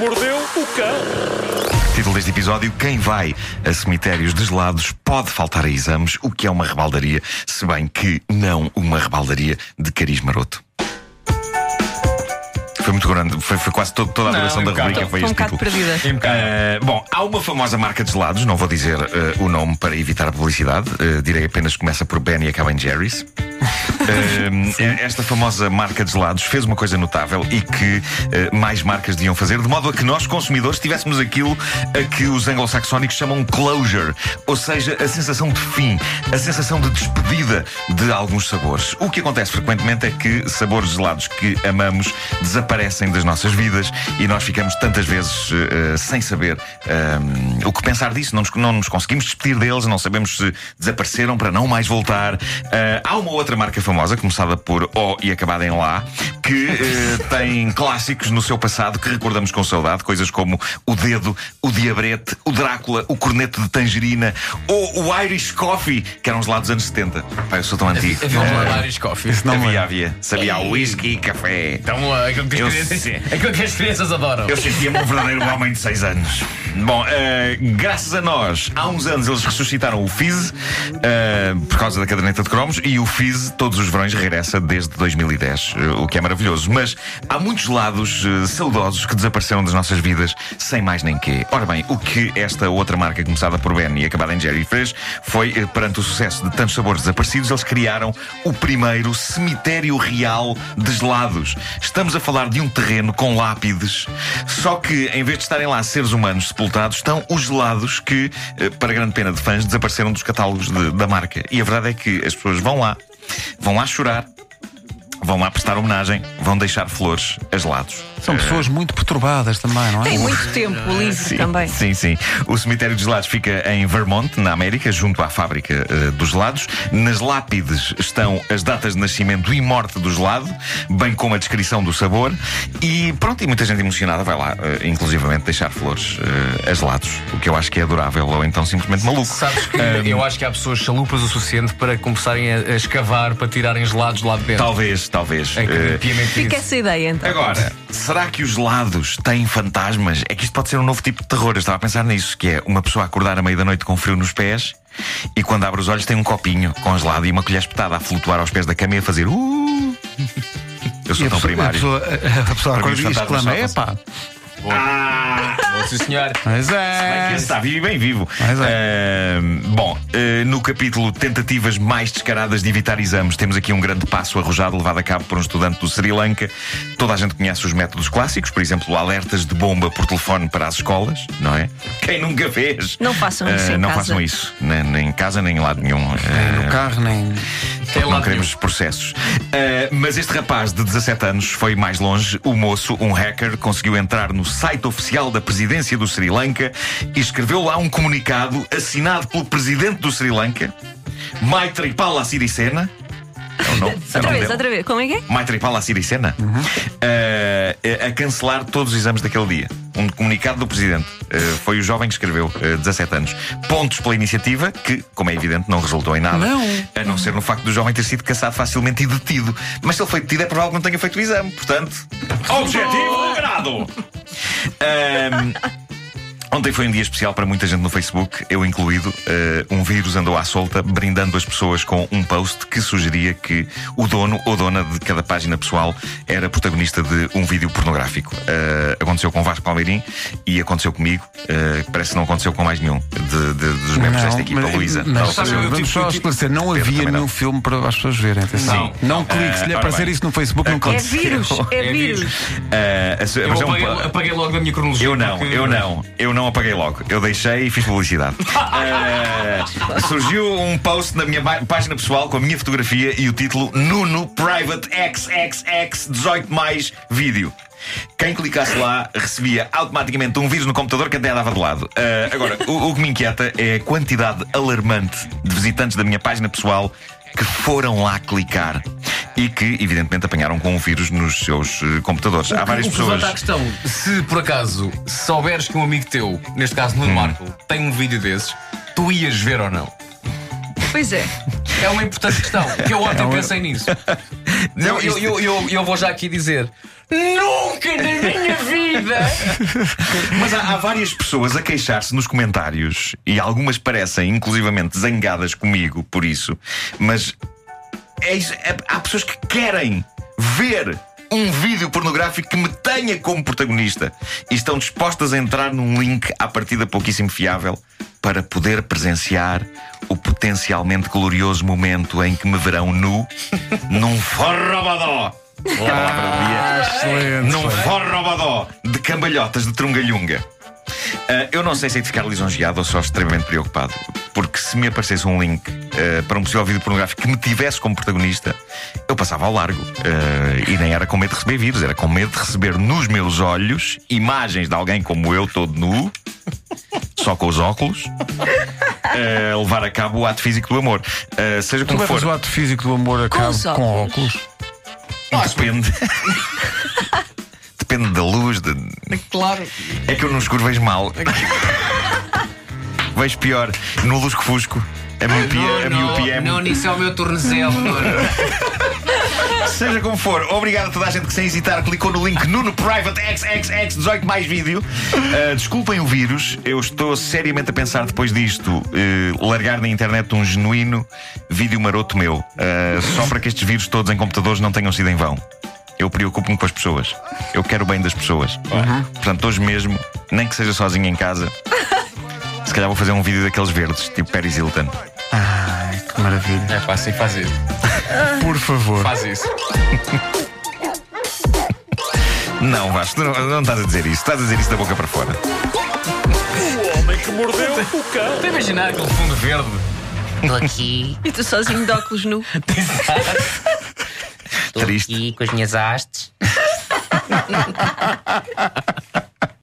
mordeu o cão. Título deste episódio: Quem vai a cemitérios desolados pode faltar a exames, o que é uma rebaldaria, se bem que não uma rebaldaria de cariz maroto. Foi muito grande, foi, foi quase todo- toda a Não, duração da rubrica. Foi Foi um este bocado perdida. Uh, bom, há uma famosa marca de gelados, não vou dizer uh, o nome para evitar a publicidade, uh, direi apenas que começa por Ben e acaba em Jerry's. Uh, esta famosa marca de gelados fez uma coisa notável e que uh, mais marcas deviam fazer, de modo a que nós, consumidores, tivéssemos aquilo a que os anglo-saxónicos chamam closure, ou seja, a sensação de fim, a sensação de despedida de alguns sabores. O que acontece frequentemente é que sabores gelados que amamos desaparecem das nossas vidas e nós ficamos tantas vezes uh, sem saber o que pensar disso, não nos, não nos conseguimos despedir deles, não sabemos se desapareceram para não mais voltar. Uh, há uma outra marca famosa, começada por O e acabada em Lá, que uh, tem clássicos no seu passado que recordamos com saudade, coisas como o dedo, o diabrete, o Drácula, o corneto de tangerina ou o Irish Coffee, que eram os lá dos anos 70. Pá, eu sou tão antigo. Havia um Eh, Irish Coffee. havia, havia. Sabia whisky, café. Então, uh, aquilo que, Eu as crianças, aquilo que as crianças adoram. Eu sentia-me um verdadeiro homem de 6 anos. Bom, eh, graças a nós, há uns anos eles ressuscitaram o Fizz eh, por causa da caderneta de cromos e o Fizz todos os verões regressa desde 2010, eh, o que é maravilhoso. Mas há muitos lados saudosos que desapareceram das nossas vidas sem mais nem quê. Ora bem, o que esta outra marca começada por Ben e acabada em Jerry fez foi, perante o sucesso de tantos sabores desaparecidos, eles criaram o primeiro cemitério real de gelados. Estamos a falar de um terreno com lápides, só que em vez de estarem lá seres humanos sepultados, estão os gelados que, eh, para grande pena de fãs, desapareceram dos catálogos de- da marca. E a verdade é que as pessoas vão lá, vão lá chorar, vão lá prestar homenagem, vão deixar flores a gelados. São pessoas muito perturbadas também, não é? Tem muito tempo livre Sim, também. Sim, sim. O cemitério de gelados fica em Vermont, na América, junto à fábrica eh, dos gelados. Nas lápides estão as datas de nascimento e morte do gelado, bem como a descrição do sabor. E pronto, e muita gente emocionada vai lá, eh, inclusivamente, deixar flores eh, a gelados, o que eu acho que é adorável ou então simplesmente maluco. Sabes que eu acho que há pessoas chalupas o suficiente para começarem a, a escavar para tirarem gelados lá de dentro. Talvez, talvez. É que piamente Fica isso. essa ideia então. Agora, será que os gelados têm fantasmas? É que isto pode ser um novo tipo de terror. Eu estava a pensar nisso, que é uma pessoa acordar à meia da noite com frio nos pés e quando abre os olhos tem um copinho congelado e uma colher espetada a flutuar aos pés da cama e a fazer uh. Eu sou a tão pessoa, a primário. pessoa, a, a pessoa Para mim, acorda e exclama: só epá, Bom, sim, senhor. mas é. está vivo e bem vivo. Mas é. Ahm, bom, eh, no capítulo Tentativas mais descaradas de evitar exames, temos aqui um grande passo arrojado levado a cabo por um estudante do Sri Lanka. Toda a gente conhece os métodos clássicos, por exemplo, alertas de bomba por telefone para as escolas, não é? Quem nunca fez? Não façam isso Ah, em Não casa. façam isso, nem, nem em casa, nem em lado nenhum. Nem Ah, no carro, nem. Não queremos processos. Ah, mas este rapaz de 17 anos foi mais longe. O moço, um hacker, conseguiu entrar no site oficial da presidência do Sri Lanka e escreveu lá um comunicado assinado pelo presidente do Sri Lanka, Maithripala Sirisena. É o nome, é o Outra vez, dele. outra vez. Como é que é? Maithripala Sirisena a, a cancelar todos os exames daquele dia. Um comunicado do presidente. Uh, foi o jovem que escreveu, uh, 17 anos. Pontos pela iniciativa, que, como é evidente, não resultou em nada. Não. A não ser no facto do jovem ter sido caçado facilmente e detido. Mas se ele foi detido, é provável que não tenha feito o exame. Portanto, objetivo logrado! Ahm, Ontem foi um dia especial para muita gente no Facebook, eu incluído. Eh, um vírus andou à solta, brindando as pessoas com um post que sugeria que o dono ou dona de cada página pessoal era protagonista de um vídeo pornográfico. Eh, aconteceu com o Vasco Palmeirim e aconteceu comigo. eh, parece que não aconteceu com mais nenhum de- de- dos membros desta equipa. mas, Luísa. mas, Não, sabe, eu vamos tive- só tive- esclarecer: não Pedro havia nenhum não. filme para as pessoas verem. Atenção. Sim. Não clique. Se lhe Ah, ora aparecer bem. isso no Facebook, não É clique. vírus, é É vírus. vírus. Eh, a Eu é um apaguei, pa- apaguei logo da minha cronologia. Eu não, porque- eu não, eu não apaguei logo. Eu deixei e fiz publicidade. Eh, surgiu um post na minha página pessoal com a minha fotografia e o título Nuno Private XXX 18 mais vídeo. Quem clicasse lá recebia automaticamente um vírus no computador que até dava de lado. Eh, agora, o, o que me inquieta é a quantidade alarmante de visitantes da minha página pessoal que foram lá clicar e que, evidentemente, apanharam com o vírus nos seus eh, computadores. Há várias o que pessoas. a questão, se por acaso souberes que um amigo teu, neste caso Hum. Nuno Marco, tem um vídeo desses, tu ias ver ou não? Pois é. É uma importante questão, que eu ontem um- pensei nisso. Não, Eu, eu, eu, eu, eu vou já aqui dizer: Nunca na minha vida! Mas há, há várias pessoas a queixar-se nos comentários e algumas parecem inclusivamente zangadas comigo por isso, mas é é- há pessoas que querem ver um vídeo pornográfico que me tenha como protagonista e estão dispostas a entrar num link à partida pouquíssimo fiável para poder presenciar o potencialmente glorioso momento em que me verão nu num forrobadó. Do dia Excelente. num forrobadó de cambalhotas de trungalhunga. Ah, eu não sei se hei de ficar lisonjeado ou só extremamente preocupado, porque se me aparecesse um link ah, para um possível vídeo pornográfico que me tivesse como protagonista, eu passava ao largo. Ah, e nem era com medo de receber vírus, era com medo de receber nos meus olhos imagens de alguém como eu, todo nu, só com os óculos, a levar a cabo o ato físico do amor. Ah, seja como for. o ato físico do amor a cabo os com óculos. Depende. Depende da luz, de, Claro. É que eu no escuro vejo mal. vejo pior. No lusco-fusco. A miopia, a miopia é não, muito- nisso é o meu tornozelo. Seja como for, obrigado a toda a gente que sem hesitar clicou no link Nuno Private XXX 18 mais vídeo. Uh, desculpem o vírus, eu estou seriamente a pensar depois disto uh, largar na internet um genuíno vídeo maroto meu. Uh, só para que estes vírus todos em computadores não tenham sido em vão. Eu preocupo-me com as pessoas. Eu quero o bem das pessoas. Portanto, hoje mesmo, nem que seja sozinho em casa, se calhar vou fazer um vídeo daqueles verdes, tipo Paris Hilton. Ai, que maravilha. É sim, faz isso. Por favor. Faz isso. Não, Vasco, tu não, não estás a dizer isso. Estás a dizer isso da boca para fora. O homem que mordeu o cão. Estou a imaginar aquele fundo verde. Estou aqui, E tu sozinho de óculos nu. estou Triste. aqui com as minhas hastes.